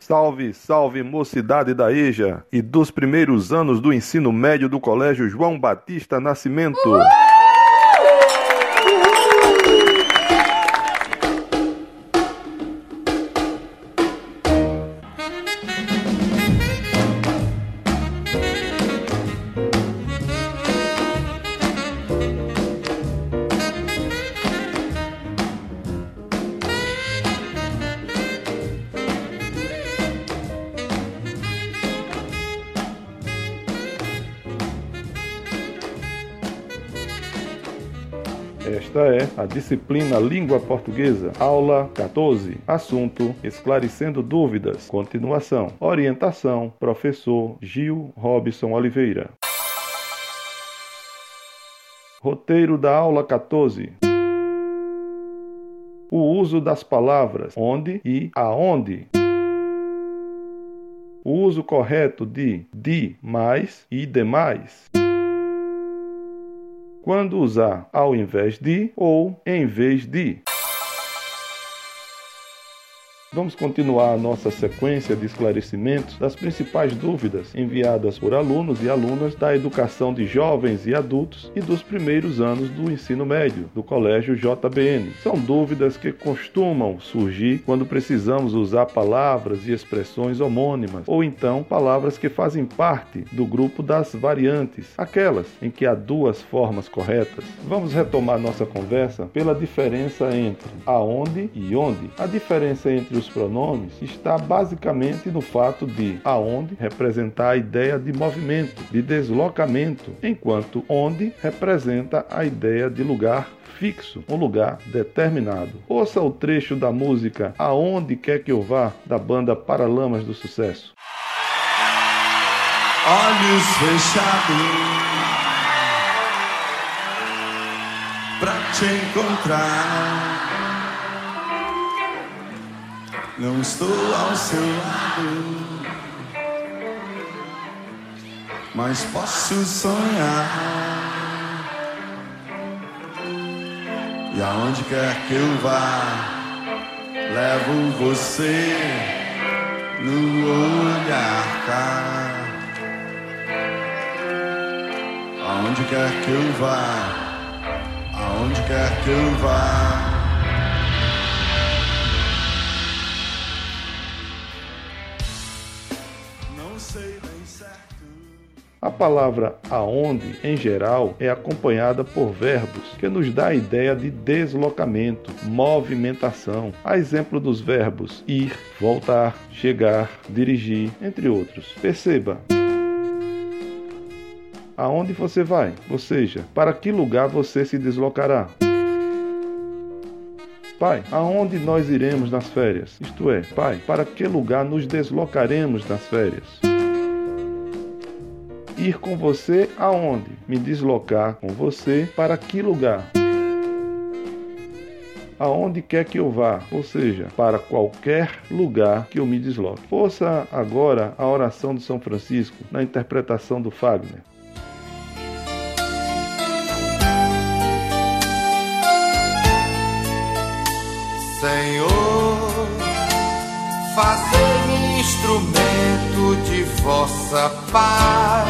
Salve, salve mocidade da EJA e dos primeiros anos do ensino médio do Colégio João Batista Nascimento. Uhul! Esta é a disciplina Língua Portuguesa, aula 14. Assunto: Esclarecendo dúvidas. Continuação. Orientação: Professor Gil Robson Oliveira. Roteiro da aula 14. O uso das palavras onde e aonde. O uso correto de de mais e demais quando usar ao invés de ou em vez de. Vamos continuar a nossa sequência de esclarecimentos das principais dúvidas enviadas por alunos e alunas da educação de jovens e adultos e dos primeiros anos do ensino médio do Colégio JBN. São dúvidas que costumam surgir quando precisamos usar palavras e expressões homônimas ou então palavras que fazem parte do grupo das variantes, aquelas em que há duas formas corretas. Vamos retomar nossa conversa pela diferença entre aonde e onde. A diferença entre os pronomes está basicamente no fato de aonde representar a ideia de movimento, de deslocamento, enquanto onde representa a ideia de lugar fixo, um lugar determinado. Ouça o trecho da música Aonde Quer Que Eu Vá, da banda Paralamas do Sucesso. Olhos fechados pra te encontrar. Não estou ao seu lado, mas posso sonhar. E aonde quer que eu vá, levo você no olhar cá. Aonde quer que eu vá, aonde quer que eu vá. A palavra aonde, em geral, é acompanhada por verbos que nos dá a ideia de deslocamento, movimentação. A exemplo dos verbos ir, voltar, chegar, dirigir, entre outros. Perceba. Aonde você vai? Ou seja, para que lugar você se deslocará? Pai, aonde nós iremos nas férias? Isto é, Pai, para que lugar nos deslocaremos nas férias? Ir com você aonde? Me deslocar com você para que lugar? Aonde quer que eu vá, ou seja, para qualquer lugar que eu me desloque. Ouça agora a oração de São Francisco na interpretação do Fagner. Senhor, fazei-me instrumento de vossa paz.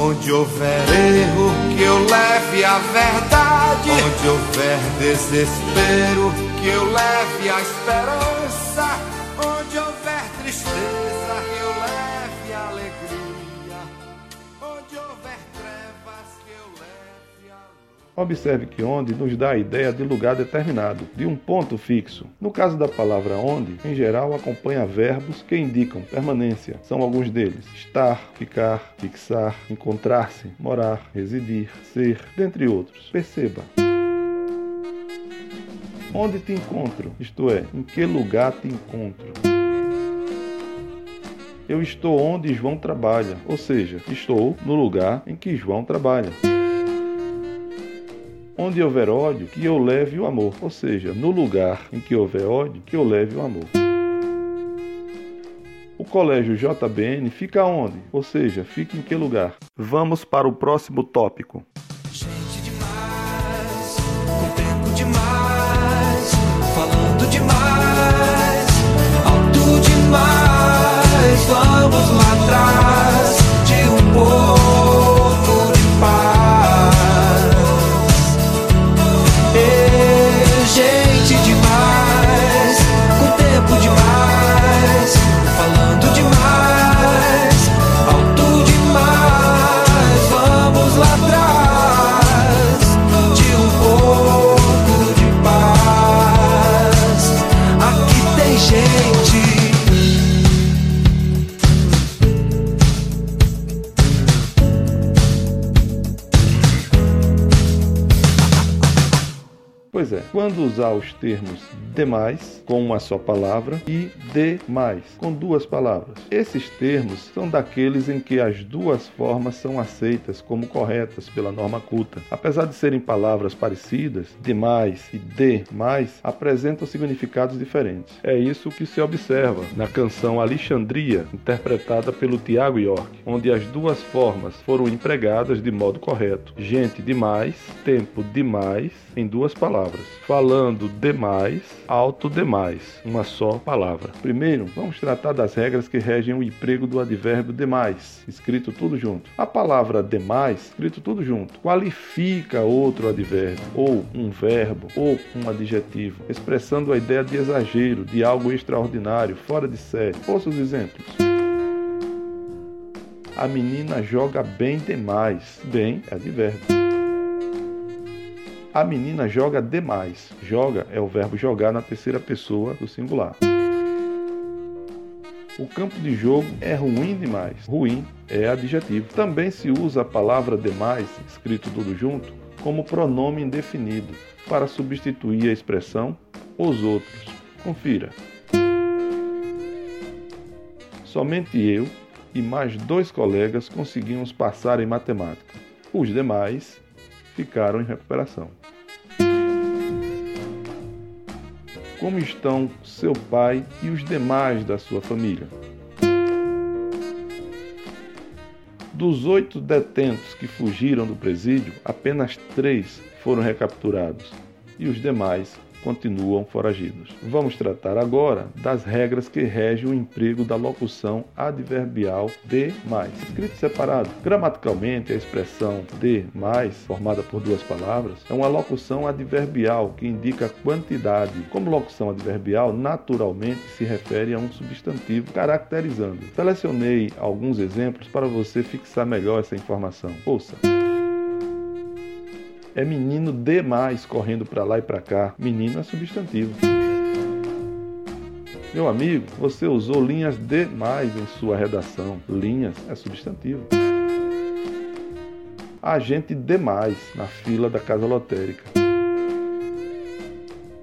Onde houver erro, que eu leve a verdade. Onde houver desespero, que eu leve a esperança. Onde houver tristeza, Observe que onde nos dá a ideia de lugar determinado, de um ponto fixo. No caso da palavra onde, em geral acompanha verbos que indicam permanência. São alguns deles: estar, ficar, fixar, encontrar-se, morar, residir, ser, dentre outros. Perceba. Onde te encontro? Isto é, em que lugar te encontro? Eu estou onde João trabalha, ou seja, estou no lugar em que João trabalha. Onde houver ódio, que eu leve o amor. Ou seja, no lugar em que houver ódio, que eu leve o amor. O colégio JBN fica onde? Ou seja, fica em que lugar? Vamos para o próximo tópico. Gente demais, com tempo demais, falando demais, alto demais, vamos lá Pois é, quando usar os termos demais com uma só palavra e demais com duas palavras. Esses termos são daqueles em que as duas formas são aceitas como corretas pela norma culta. Apesar de serem palavras parecidas, demais e demais apresentam significados diferentes. É isso que se observa na canção Alexandria, interpretada pelo Tiago York, onde as duas formas foram empregadas de modo correto. Gente demais, tempo demais, em duas palavras. Falando demais, alto demais, uma só palavra. Primeiro, vamos tratar das regras que regem o emprego do advérbio demais, escrito tudo junto. A palavra demais, escrito tudo junto, qualifica outro advérbio, ou um verbo, ou um adjetivo, expressando a ideia de exagero, de algo extraordinário, fora de série. Ouça os exemplos. A menina joga bem demais. Bem é advérbio. A menina joga demais. Joga é o verbo jogar na terceira pessoa do singular. O campo de jogo é ruim demais. Ruim é adjetivo. Também se usa a palavra demais, escrito tudo junto, como pronome indefinido, para substituir a expressão os outros. Confira. Somente eu e mais dois colegas conseguimos passar em matemática. Os demais ficaram em recuperação. Como estão seu pai e os demais da sua família? Dos oito detentos que fugiram do presídio, apenas três foram recapturados e os demais continuam foragidos. Vamos tratar agora das regras que regem o emprego da locução adverbial de mais. Escrito separado, gramaticalmente a expressão de mais, formada por duas palavras, é uma locução adverbial que indica quantidade. Como locução adverbial, naturalmente se refere a um substantivo caracterizando. Selecionei alguns exemplos para você fixar melhor essa informação. Ouça. É menino demais correndo para lá e para cá. Menino é substantivo. Meu amigo, você usou linhas demais em sua redação. Linhas é substantivo. Agente demais na fila da casa lotérica.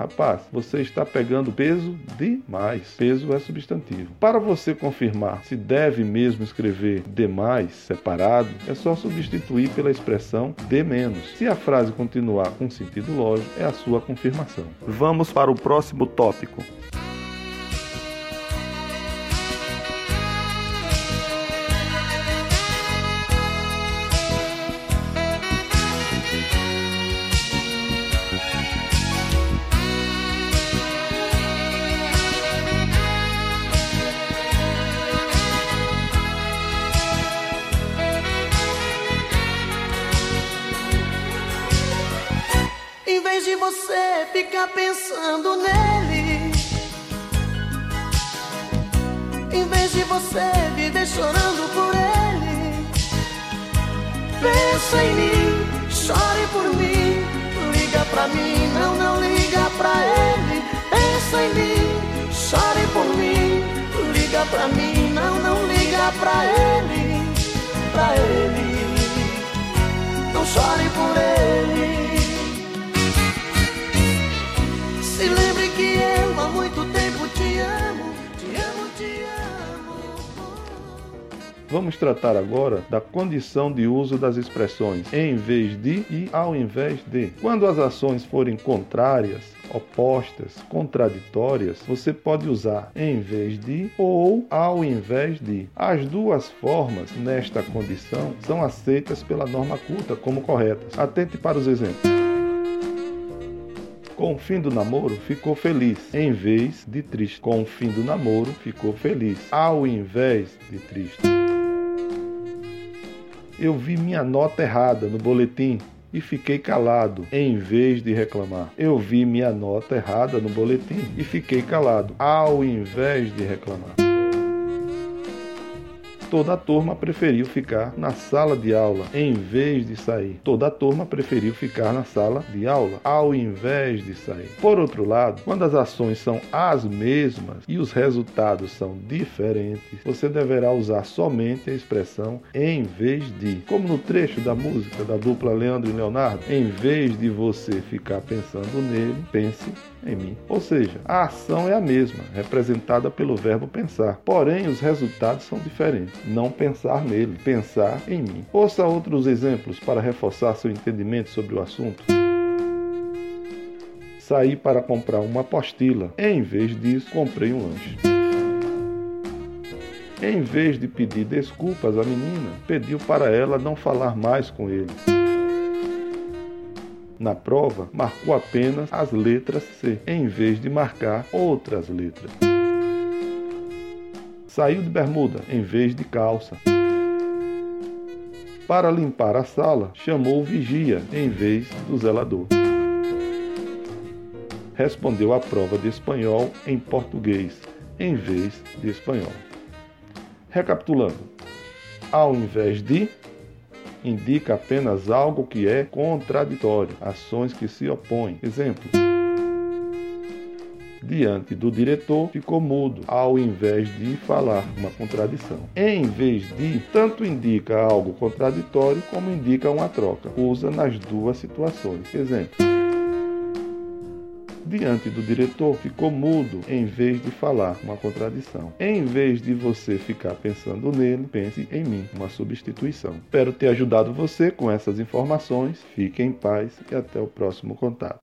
Rapaz, você está pegando peso demais. Peso é substantivo. Para você confirmar se deve mesmo escrever demais separado, é só substituir pela expressão de menos. Se a frase continuar com sentido lógico, é a sua confirmação. Vamos para o próximo tópico. Você ficar pensando nele, em vez de você viver chorando por ele, pensa em mim, chore por mim, liga pra mim, não, não liga pra ele. Pensa em mim, chore por mim, liga pra mim, não, não liga pra ele, pra ele. Não chore por ele. Vamos tratar agora da condição de uso das expressões em vez de e ao invés de. Quando as ações forem contrárias, opostas, contraditórias, você pode usar em vez de ou ao invés de. As duas formas nesta condição são aceitas pela norma culta como corretas. Atente para os exemplos. Com o fim do namoro, ficou feliz, em vez de triste. Com o fim do namoro, ficou feliz, ao invés de triste. Eu vi minha nota errada no boletim e fiquei calado, em vez de reclamar. Eu vi minha nota errada no boletim e fiquei calado, ao invés de reclamar toda a turma preferiu ficar na sala de aula em vez de sair. Toda a turma preferiu ficar na sala de aula ao invés de sair. Por outro lado, quando as ações são as mesmas e os resultados são diferentes, você deverá usar somente a expressão em vez de. Como no trecho da música da dupla Leandro e Leonardo, em vez de você ficar pensando nele, pense em mim. Ou seja, a ação é a mesma, representada pelo verbo pensar, porém os resultados são diferentes não pensar nele, pensar em mim. Ouça outros exemplos para reforçar seu entendimento sobre o assunto. Saí para comprar uma apostila. Em vez disso, comprei um lanche. Em vez de pedir desculpas à menina, pediu para ela não falar mais com ele. Na prova, marcou apenas as letras C, em vez de marcar outras letras. Saiu de bermuda em vez de calça. Para limpar a sala, chamou o vigia em vez do zelador. Respondeu à prova de espanhol em português em vez de espanhol. Recapitulando: ao invés de indica apenas algo que é contraditório, ações que se opõem. Exemplo: diante do diretor ficou mudo, ao invés de falar, uma contradição. Em vez de, tanto indica algo contraditório como indica uma troca. Usa nas duas situações. Exemplo diante do diretor ficou mudo em vez de falar, uma contradição. Em vez de você ficar pensando nele, pense em mim, uma substituição. Espero ter ajudado você com essas informações. Fique em paz e até o próximo contato.